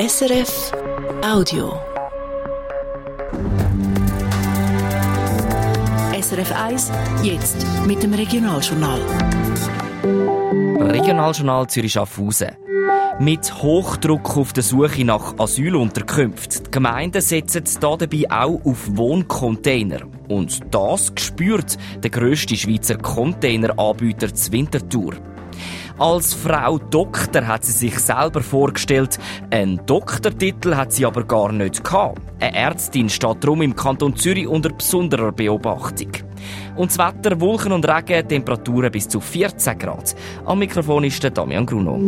SRF Audio. SRF 1, jetzt mit dem Regionaljournal. Regionaljournal Zürich Schaffhausen. Mit Hochdruck auf der Suche nach Asylunterkünften. Die Gemeinden setzen da dabei auch auf Wohncontainer. Und das spürt der grösste Schweizer Containeranbieter Winterthur. Als Frau Doktor hat sie sich selber vorgestellt. Einen Doktortitel hat sie aber gar nicht gehabt. Eine Ärztin steht darum im Kanton Zürich unter besonderer Beobachtung. Und das Wetter, Wolken und Regen, Temperaturen bis zu 14 Grad. Am Mikrofon ist der Damian Gruno.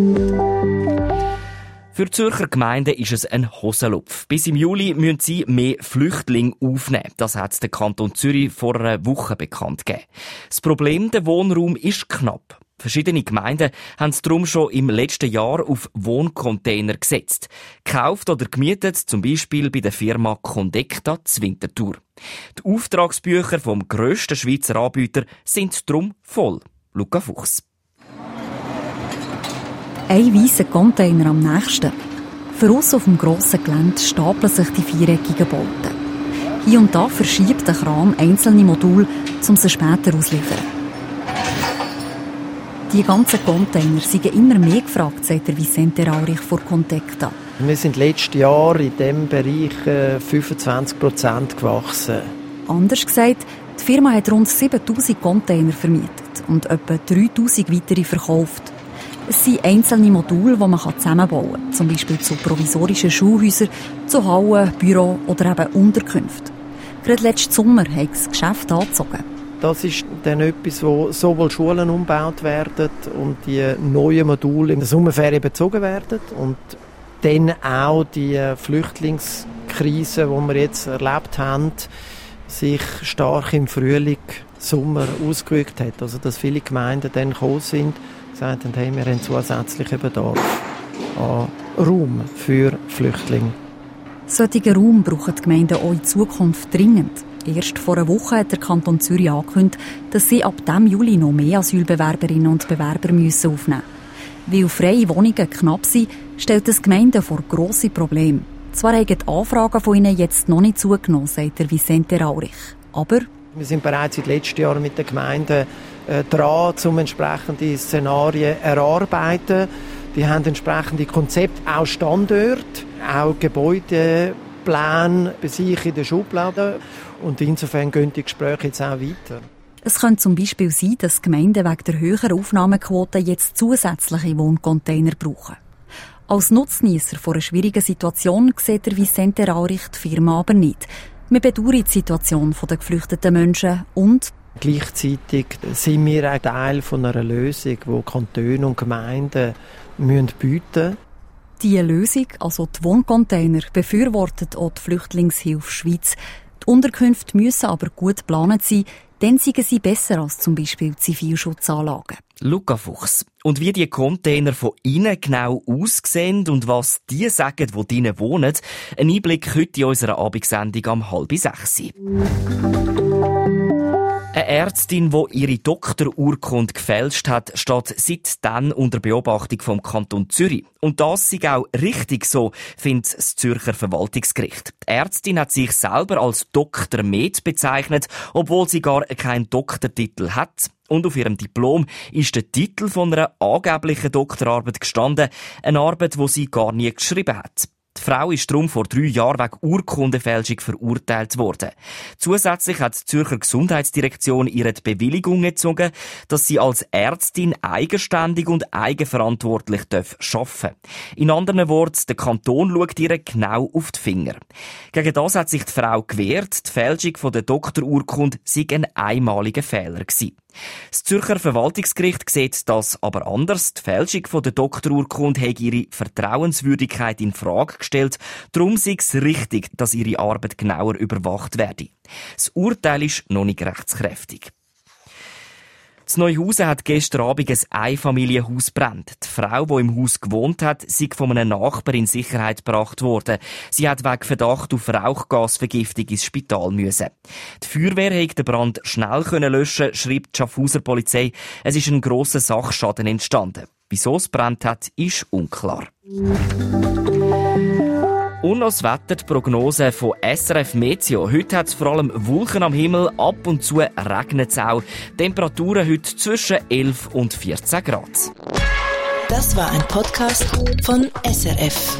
Für die Zürcher Gemeinden ist es ein Hosenlupf. Bis im Juli müssen sie mehr Flüchtlinge aufnehmen. Das hat der Kanton Zürich vor einer Woche bekannt gegeben. Das Problem, der Wohnraum ist knapp. Verschiedene Gemeinden haben es darum schon im letzten Jahr auf Wohncontainer gesetzt. Gekauft oder gemietet, zum Beispiel bei der Firma Condecta Zwintertour. Die Auftragsbücher vom grössten Schweizer Anbieter sind drum voll. Luca Fuchs. Ein weißer Container am nächsten. Für uns auf dem grossen Gelände stapeln sich die viereckigen Bolten. Hier und da verschiebt der Kran einzelne Module, um sie später auszuliefern. Die ganzen Container sind immer mehr gefragt, sagt der Vicente Raurich vor Contecta. Wir sind letztes Jahr in diesem Bereich 25 äh, Prozent gewachsen. Anders gesagt, die Firma hat rund 7000 Container vermietet und etwa 3000 weitere verkauft. Es sind einzelne Module, die man zusammenbauen kann, zum Beispiel zu provisorischen Schulhäusern, zu Hallen, Büro oder eben Unterkünften. Gerade letzten Sommer hat das Geschäft angezogen. Das ist dann etwas, wo sowohl Schulen umgebaut werden und die neuen Module in der Sommerferien bezogen werden und dann auch die Flüchtlingskrise, die wir jetzt erlebt haben, sich stark im Frühling, Sommer ausgewirkt hat. Also dass viele Gemeinden dann gekommen sind gesagt haben, hey, wir haben zusätzlichen Bedarf an Raum für Flüchtlinge. Solchen Raum brauchen die Gemeinden auch in Zukunft dringend. Erst vor einer Woche hat der Kanton Zürich angekündigt, dass sie ab dem Juli noch mehr Asylbewerberinnen und Bewerber müssen aufnehmen müssen. Weil freie Wohnungen knapp sind, stellt das Gemeinden vor grosse Probleme. Zwar haben die Anfragen von ihnen jetzt noch nicht zugenommen, sagt der Vicente Raurich. Aber wir sind bereits seit letzten Jahren mit den Gemeinden äh, dran, um entsprechende Szenarien erarbeiten. Die haben entsprechende Konzepte, auch Standorte, auch Gebäudepläne bei sich in der Schublade. Und insofern gehen die Gespräche jetzt auch weiter. Es könnte zum Beispiel sein, dass Gemeinden wegen der höheren Aufnahmequote jetzt zusätzliche Wohncontainer brauchen. Als Nutznießer vor einer schwierigen Situation sieht der Vicente Raurich die Firma aber nicht. Wir bedauern die Situation der geflüchteten Menschen und Gleichzeitig sind wir ein Teil von einer Lösung, die Kantone und Gemeinden bieten müssen. Diese Lösung, also die Wohncontainer, befürwortet auch die Flüchtlingshilfe Schweiz. Die Unterkünfte müssen aber gut geplant sein, dann sind sie besser als zum Beispiel Zivilschutzanlagen. Luca Fuchs. Und wie die Container von innen genau aussehen und was die sagen, die drinnen wohnen, ein Einblick heute in unserer Abendsendung am halb sechs. Eine Ärztin, die ihre Doktorurkunde gefälscht hat, steht seitdem unter Beobachtung vom Kanton Zürich. Und das ist auch richtig so, findet das Zürcher Verwaltungsgericht. Die Ärztin hat sich selber als Doktor Med bezeichnet, obwohl sie gar keinen Doktortitel hat. Und auf ihrem Diplom ist der Titel von einer angeblichen Doktorarbeit gestanden, eine Arbeit, wo sie gar nie geschrieben hat. Die Frau ist darum vor drei Jahren wegen Urkundenfälschung verurteilt worden. Zusätzlich hat die Zürcher Gesundheitsdirektion ihre Bewilligung gezogen, dass sie als Ärztin eigenständig und eigenverantwortlich arbeiten darf. In anderen Worten, der Kanton schaut ihr genau auf die Finger. Gegen das hat sich die Frau gewehrt, die Fälschung der Doktorurkunde sei ein einmaliger Fehler gewesen. Das Zürcher Verwaltungsgericht sieht das aber anders. Die Fälschung der Doktorurkunde hat ihre Vertrauenswürdigkeit in Frage gestellt. Darum sei es richtig, dass ihre Arbeit genauer überwacht werde. Das Urteil ist noch nicht rechtskräftig. Das Neuhausen hat gestern Abend ein Einfamilienhaus brennt. Die Frau, die im Haus gewohnt hat, sei von einem Nachbar in Sicherheit gebracht worden. Sie hat wegen Verdacht auf Rauchgasvergiftung ins Spital müssen. Die Feuerwehr hat den Brand schnell können löschen, schreibt die Schaffhauser Polizei. Es ist ein grosser Sachschaden entstanden. Wieso es brennt hat, ist unklar. Und das Wetter, die Prognose von SRF Meteo. Heute hat es vor allem Wolken am Himmel, ab und zu regnet es auch. Temperaturen heute zwischen 11 und 14 Grad. Das war ein Podcast von SRF.